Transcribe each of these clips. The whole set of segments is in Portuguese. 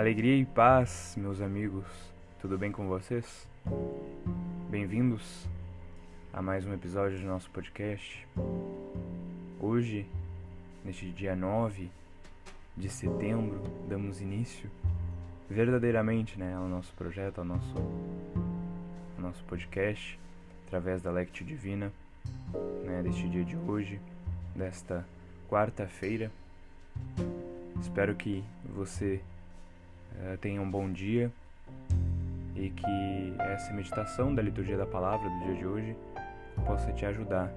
Alegria e paz, meus amigos. Tudo bem com vocês? Bem-vindos a mais um episódio do nosso podcast. Hoje, neste dia 9 de setembro, damos início verdadeiramente né, ao nosso projeto, ao nosso, ao nosso podcast, através da Lectio Divina, né, deste dia de hoje, desta quarta-feira. Espero que você tenha um bom dia e que essa meditação da liturgia da palavra do dia de hoje possa te ajudar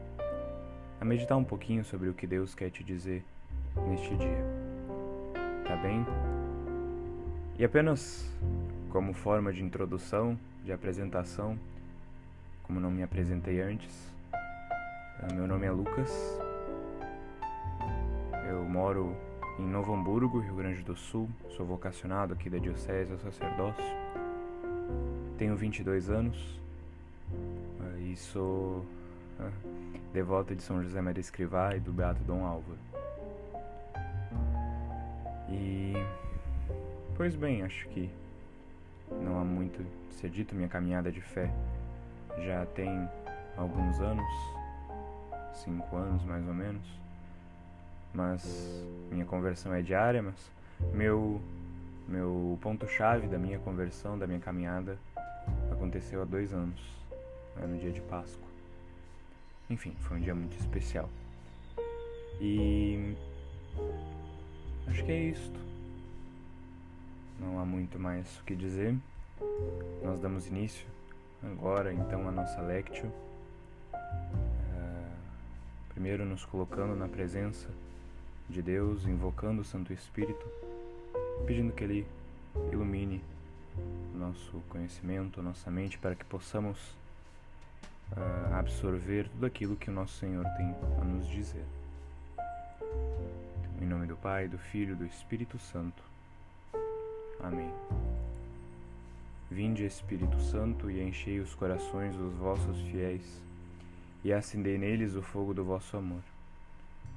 a meditar um pouquinho sobre o que Deus quer te dizer neste dia. Tá bem? E apenas como forma de introdução, de apresentação, como não me apresentei antes, eh, meu nome é Lucas. Eu moro em Novo Hamburgo, Rio Grande do Sul. Sou vocacionado aqui da Diocese ao sacerdócio. Tenho 22 anos e sou devoto de São José Maria Escrivá e do Beato Dom Álvaro. E pois bem, acho que não há muito ser dito, minha caminhada de fé já tem alguns anos, cinco anos mais ou menos, mas minha conversão é diária, mas meu meu ponto chave da minha conversão, da minha caminhada aconteceu há dois anos, né, no dia de Páscoa. Enfim, foi um dia muito especial. E acho que é isto. Não há muito mais o que dizer. Nós damos início agora então a nossa lectio. Uh, primeiro nos colocando na presença de Deus, invocando o Santo Espírito, pedindo que Ele ilumine nosso conhecimento, nossa mente, para que possamos uh, absorver tudo aquilo que o nosso Senhor tem a nos dizer. Em nome do Pai, do Filho e do Espírito Santo. Amém. Vinde, Espírito Santo, e enchei os corações dos vossos fiéis, e acendei neles o fogo do vosso amor.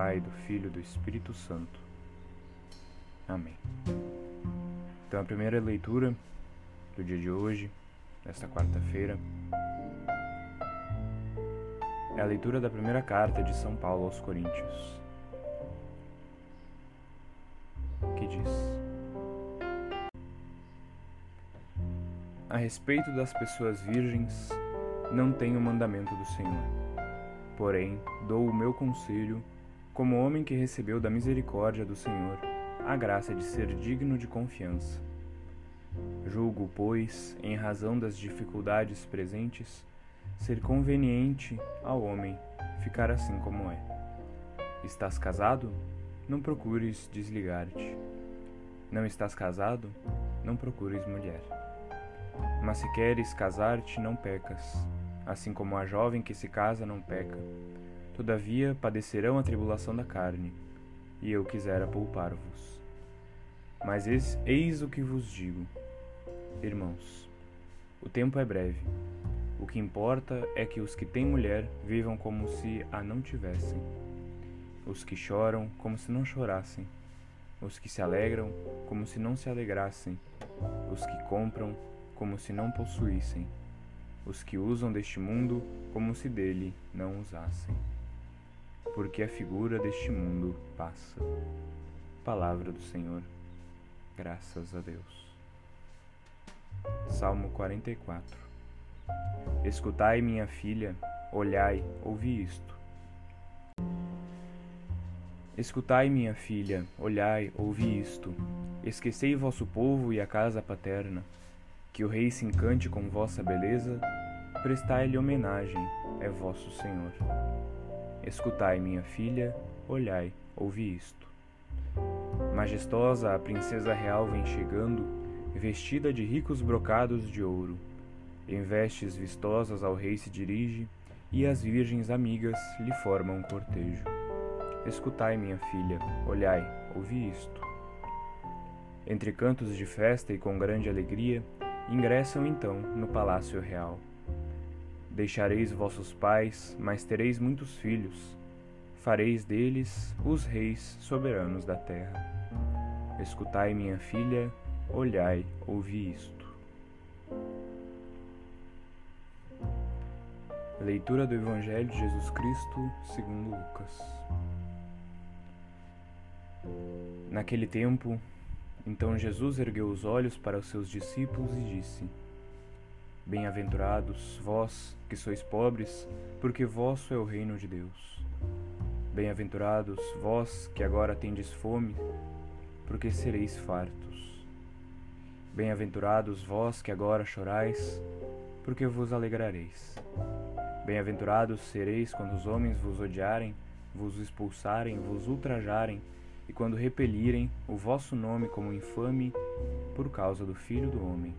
Pai, do Filho e do Espírito Santo. Amém. Então a primeira leitura do dia de hoje nesta quarta-feira, é a leitura da primeira carta de São Paulo aos Coríntios, que diz: A respeito das pessoas virgens, não tenho mandamento do Senhor. Porém, dou o meu conselho, como homem que recebeu da misericórdia do Senhor a graça de ser digno de confiança Julgo, pois, em razão das dificuldades presentes, ser conveniente ao homem ficar assim como é. Estás casado? Não procures desligar-te. Não estás casado? Não procures mulher. Mas se queres casar-te, não pecas, assim como a jovem que se casa não peca. Todavia padecerão a tribulação da carne, e eu quisera poupar-vos. Mas eis o que vos digo Irmãos, o tempo é breve. O que importa é que os que têm mulher vivam como se a não tivessem, os que choram como se não chorassem, os que se alegram como se não se alegrassem, os que compram como se não possuíssem, os que usam deste mundo como se dele não usassem. Porque a figura deste mundo passa. Palavra do Senhor. Graças a Deus. Salmo 44 Escutai, minha filha, olhai, ouvi isto. Escutai, minha filha, olhai, ouvi isto. Esquecei vosso povo e a casa paterna, que o rei se encante com vossa beleza, prestai-lhe homenagem, é vosso Senhor. Escutai, minha filha, olhai, ouvi isto. Majestosa a princesa real vem chegando, vestida de ricos brocados de ouro. Em vestes vistosas ao rei se dirige, e as virgens amigas lhe formam um cortejo. Escutai, minha filha, olhai, ouvi isto. Entre cantos de festa e com grande alegria, ingressam então no palácio real. Deixareis vossos pais, mas tereis muitos filhos. Fareis deles os reis soberanos da terra. Escutai, minha filha, olhai, ouvi isto. Leitura do Evangelho de Jesus Cristo segundo Lucas. Naquele tempo, então Jesus ergueu os olhos para os seus discípulos e disse: Bem-aventurados vós que sois pobres, porque vosso é o reino de Deus. Bem-aventurados vós que agora tendes fome, porque sereis fartos. Bem-aventurados vós que agora chorais, porque vos alegrareis. Bem-aventurados sereis quando os homens vos odiarem, vos expulsarem, vos ultrajarem, e quando repelirem o vosso nome como infame por causa do Filho do Homem.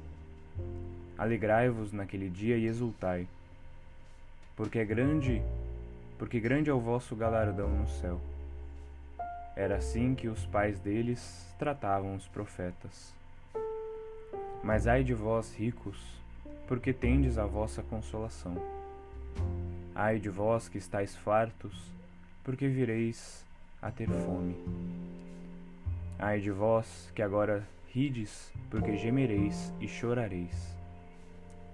Alegrai-vos naquele dia e exultai, porque é grande, porque grande é o vosso galardão no céu. Era assim que os pais deles tratavam os profetas. Mas ai de vós, ricos, porque tendes a vossa consolação. Ai de vós que estáis fartos, porque vireis a ter fome. Ai de vós que agora rides, porque gemereis e chorareis.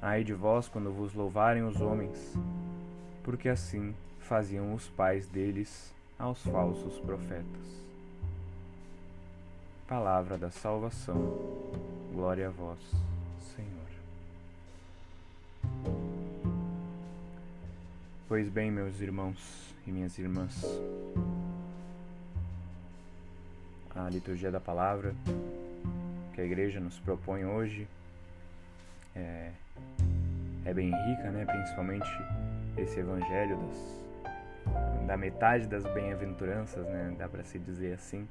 Ai de vós quando vos louvarem os homens, porque assim faziam os pais deles aos falsos profetas. Palavra da salvação. Glória a vós, Senhor. Pois bem, meus irmãos e minhas irmãs, a liturgia da palavra que a igreja nos propõe hoje é, é bem rica, né? principalmente esse evangelho das, da metade das bem-aventuranças, né? dá para se dizer assim.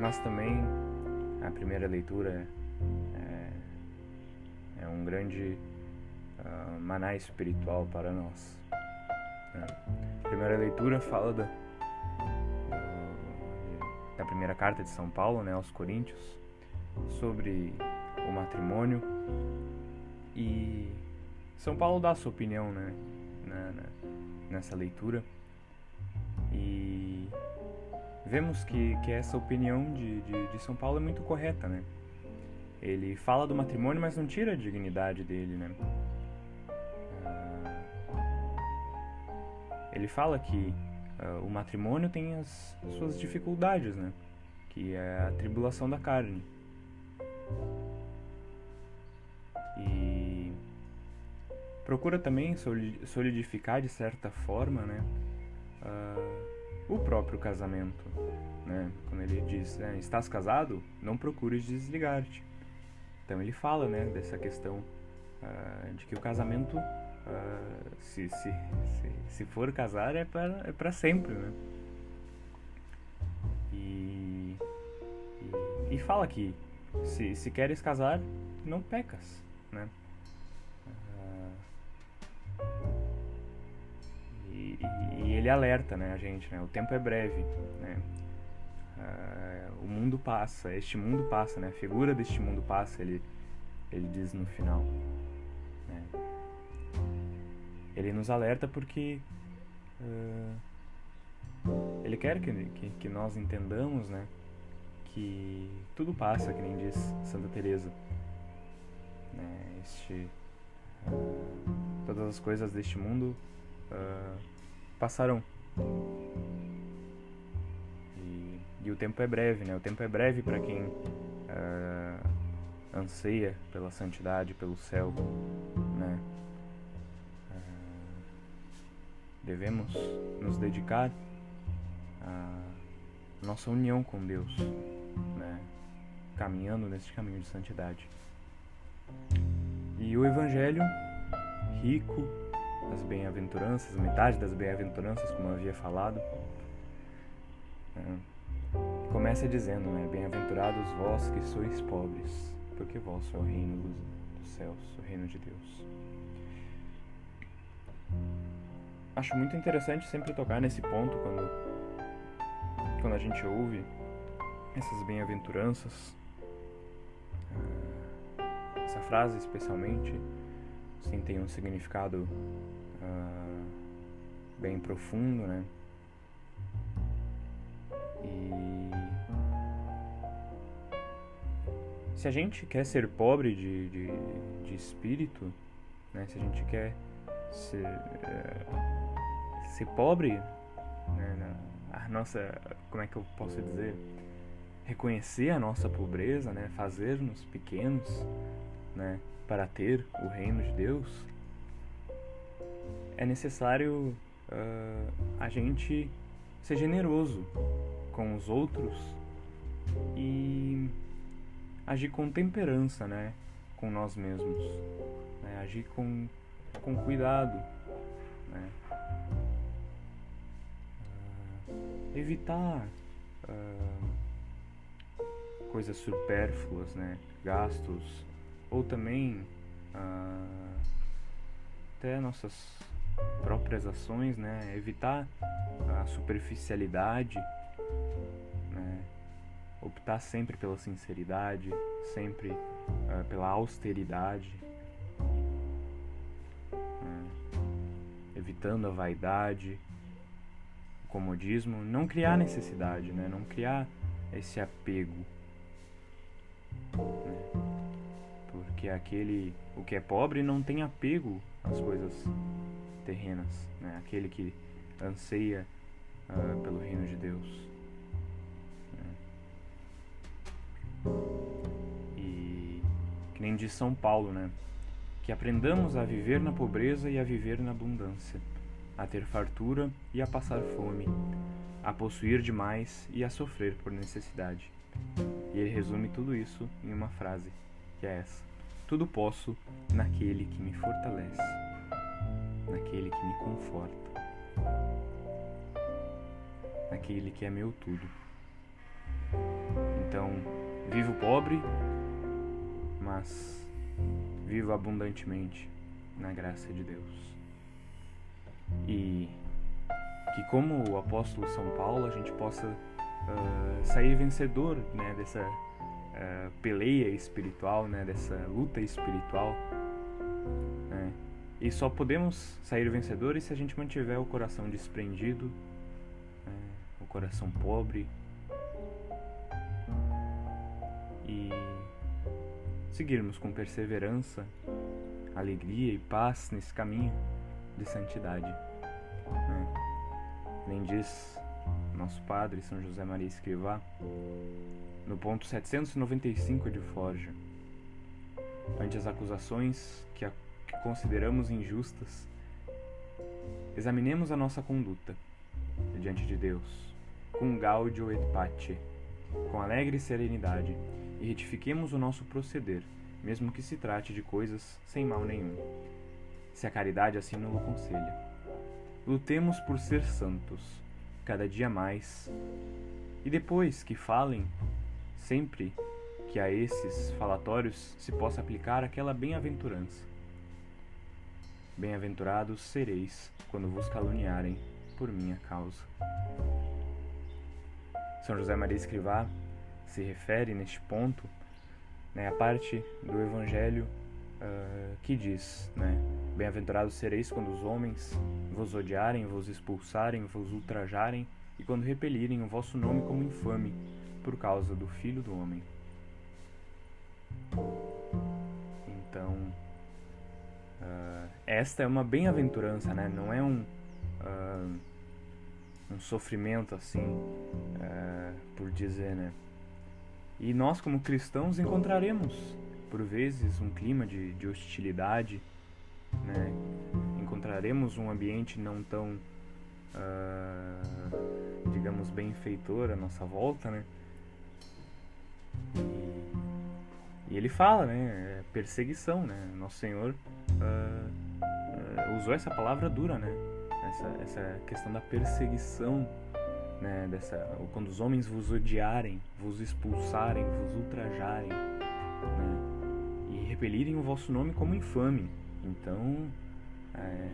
Mas também a primeira leitura é, é um grande uh, maná espiritual para nós. Né? A primeira leitura fala da, da primeira carta de São Paulo né, aos Coríntios sobre o matrimônio e São Paulo dá a sua opinião né, na, na, nessa leitura e vemos que, que essa opinião de, de, de São Paulo é muito correta, né? Ele fala do matrimônio, mas não tira a dignidade dele, né? ele fala que uh, o matrimônio tem as suas dificuldades, né? Que é a tribulação da carne. E procura também solidificar de certa forma, né? Uh, o próprio casamento, né? Quando ele diz, né, estás casado, não procures desligar-te. Então ele fala, né, dessa questão uh, de que o casamento Uh, se, se, se, se, for casar é para é para sempre, né? E, e, e, fala que se, se queres casar, não pecas, né? Uh, e, e, ele alerta, né, a gente, né? O tempo é breve, né? Uh, o mundo passa, este mundo passa, né? A figura deste mundo passa, ele, ele diz no final. Né? Ele nos alerta porque uh, ele quer que, que, que, nós entendamos, né, que tudo passa, que nem diz Santa Teresa. Né, este, uh, todas as coisas deste mundo uh, passarão. E, e, o tempo é breve, né? O tempo é breve para quem anseia pela santidade, pelo céu, né? devemos nos dedicar à nossa união com Deus, né? caminhando nesse caminho de santidade. E o Evangelho, rico das bem-aventuranças, metade das bem-aventuranças, como eu havia falado, né? começa dizendo, né? Bem-aventurados vós que sois pobres, porque vosso é o reino dos céus, o reino de Deus. Acho muito interessante sempre tocar nesse ponto quando, quando a gente ouve essas bem-aventuranças. Ah, essa frase, especialmente, sim, tem um significado uh, bem profundo, né? E se a gente quer ser pobre de, de, de espírito, né? Se a gente quer ser, uh, ser pobre, né? A nossa, como é que eu posso dizer? Reconhecer a nossa pobreza, né? Fazer-nos pequenos, né? Para ter o reino de Deus, é necessário uh, a gente ser generoso com os outros e agir com temperança, né, com nós mesmos, né, agir com, com cuidado, né, uh, evitar uh, coisas supérfluas, né, gastos ou também uh, até nossas próprias ações, né? Evitar a superficialidade, né? Optar sempre pela sinceridade, sempre uh, pela austeridade, né? evitando a vaidade, o comodismo, não criar necessidade, né? Não criar esse apego, porque aquele o que é pobre não tem apego às coisas terrenas, né? aquele que anseia uh, pelo reino de Deus. Né? E que nem diz São Paulo, né? Que aprendamos a viver na pobreza e a viver na abundância, a ter fartura e a passar fome, a possuir demais e a sofrer por necessidade. E ele resume tudo isso em uma frase, que é essa: Tudo posso naquele que me fortalece naquele que me conforta, naquele que é meu tudo. Então, vivo pobre, mas vivo abundantemente na graça de Deus. E que, como o apóstolo São Paulo, a gente possa uh, sair vencedor né, dessa uh, peleia espiritual, né, dessa luta espiritual. Né, e só podemos sair vencedores se a gente mantiver o coração desprendido, né, o coração pobre e seguirmos com perseverança, alegria e paz nesse caminho de santidade. Né? Nem diz nosso Padre São José Maria Escrivá, no ponto 795 de Forja, ante as acusações que a que consideramos injustas, examinemos a nossa conduta diante de Deus, com gaudio et pace, com alegre serenidade, e retifiquemos o nosso proceder, mesmo que se trate de coisas sem mal nenhum, se a caridade assim nos aconselha. Lutemos por ser santos, cada dia mais, e depois que falem, sempre que a esses falatórios se possa aplicar aquela bem-aventurança Bem-aventurados sereis quando vos caluniarem por minha causa. São José Maria Escrivá se refere neste ponto né, parte do Evangelho uh, que diz: né, Bem-aventurados sereis quando os homens vos odiarem, vos expulsarem, vos ultrajarem e quando repelirem o vosso nome como infame por causa do Filho do Homem. Então, Uh, esta é uma bem-aventurança, né? Não é um, uh, um sofrimento assim, por dizer, né? E nós, como cristãos, encontraremos, por vezes, um clima de, de hostilidade, né? Encontraremos um ambiente não tão, digamos, benfeitor à nossa volta, né? E e ele fala, né? É perseguição, né? Nosso Senhor uh, uh, usou essa palavra dura, né? Essa, essa questão da perseguição né, dessa, quando os homens vos odiarem, vos expulsarem, vos ultrajarem, né, repelirem o vosso nome como infame. Então, é,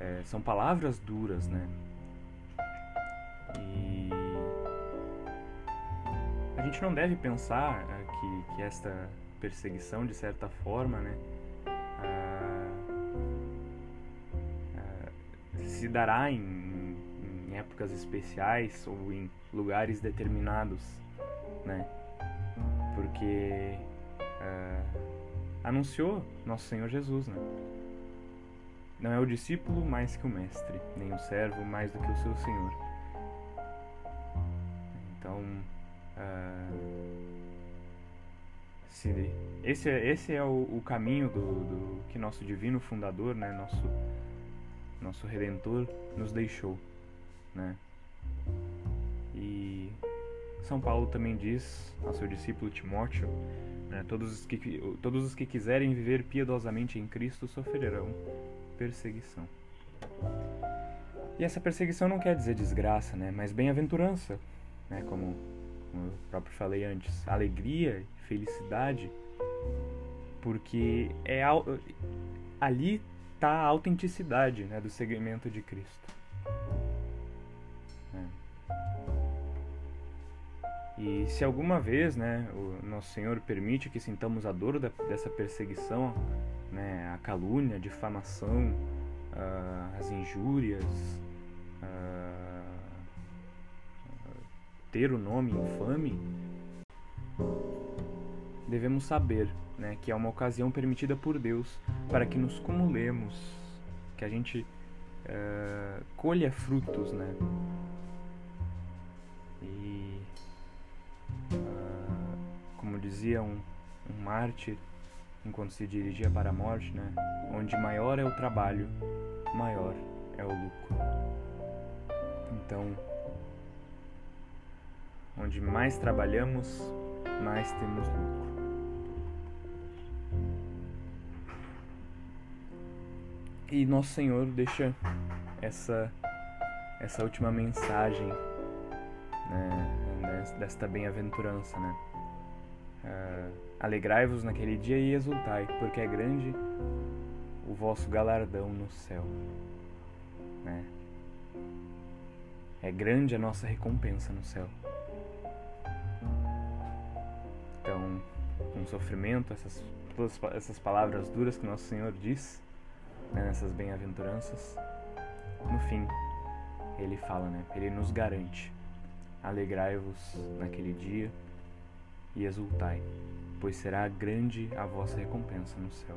é, são palavras duras, né? E a gente não deve pensar é, que, que esta perseguição, de certa forma, né, se dará em, em épocas especiais ou em lugares determinados, né? Porque uh, anunciou nosso Senhor Jesus, né? Não é o discípulo mais que o mestre, nem o servo mais do que o seu Senhor. Então, uh, se, esse, é, esse é o, o caminho do, do, que nosso divino fundador, né? Nosso nosso Redentor, nos deixou, né? E São Paulo também diz ao seu discípulo Timóteo, né, todos, os que, todos os que quiserem viver piedosamente em Cristo sofrerão perseguição. E essa perseguição não quer dizer desgraça, né, mas bem-aventurança, né, como, como eu próprio falei antes, alegria, felicidade, porque é ali está a autenticidade né, do segmento de Cristo. E se alguma vez né, o nosso Senhor permite que sintamos a dor da, dessa perseguição, né, a calúnia, a difamação, uh, as injúrias, uh, ter o nome infame, devemos saber né, que é uma ocasião permitida por Deus para que nos cumulemos, que a gente uh, colha frutos, né? E dizia um, um mártir enquanto se dirigia para a morte, né? Onde maior é o trabalho, maior é o lucro. Então, onde mais trabalhamos, mais temos lucro. E nosso Senhor deixa essa essa última mensagem né, desta bem-aventurança, né? Uh, Alegrai-vos naquele dia e exultai, porque é grande o vosso galardão no céu. Né? É grande a nossa recompensa no céu. Então, com sofrimento, essas, todas essas palavras duras que nosso Senhor diz, né, nessas bem-aventuranças, no fim, ele fala, né? Ele nos garante: alegrai-vos naquele dia e exultai, pois será grande a vossa recompensa no céu.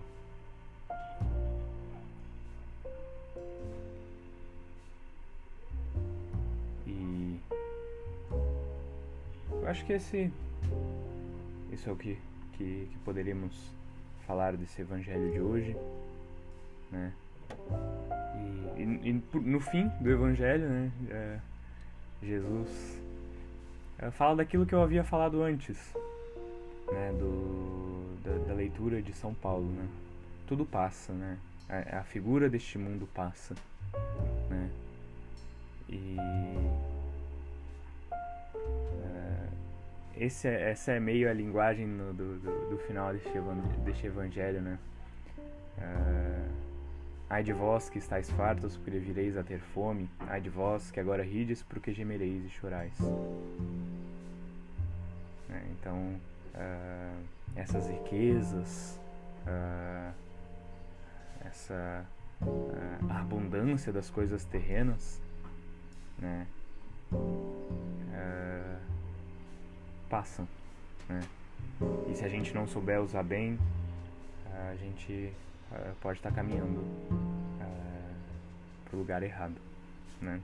E eu acho que esse, isso é o que, que, que poderíamos falar desse evangelho de hoje né? E, e, e no fim do Evangelho, né? É, Jesus é, fala daquilo que eu havia falado antes, né? Do, da, da leitura de São Paulo, né? Tudo passa, né? A, a figura deste mundo passa, né? E é, esse é, essa é meio a linguagem no, do, do, do, final deste, deste evangelho, né? É, Ai de vós que estáis fartos, porque vireis a ter fome. Ai de vós que agora rides, porque gemereis e chorais. É, então, uh, essas riquezas, uh, essa uh, abundância das coisas terrenas, né, passam. Né? E se a gente não souber usar bem, a gente pode estar caminhando para o lugar errado, né?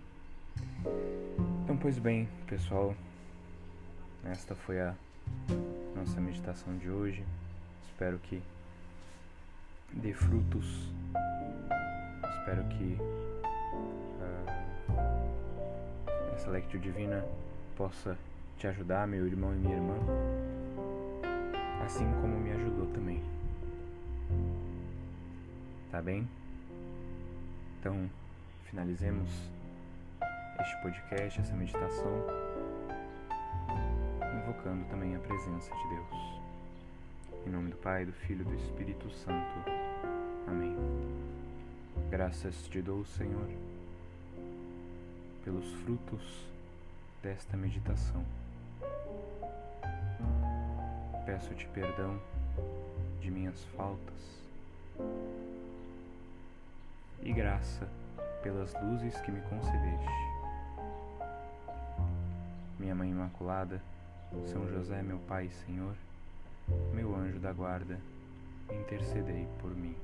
Então, pois bem, pessoal, esta foi a nossa meditação de hoje. Espero que dê frutos. Espero que uh, essa lectio divina possa te ajudar, meu irmão e minha irmã, assim como me ajudou também. Tá bem? Então, finalizemos este podcast, essa meditação, invocando também a presença de Deus. Em nome do Pai, do Filho e do Espírito Santo. Amém. Graças te dou, Senhor, pelos frutos desta meditação. Peço-te perdão de minhas faltas e graça pelas luzes que me concedeste. Minha Mãe Imaculada, são José, meu Pai e Senhor, meu anjo da guarda, intercedei por mim.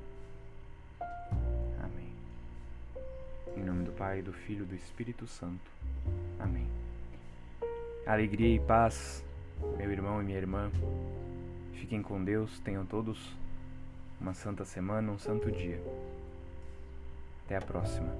Amém. Em nome do Pai, do Filho e do Espírito Santo. Amém. Alegria e paz, meu irmão e minha irmã. Fiquem com Deus, tenham todos uma santa semana, um santo dia. Até a próxima.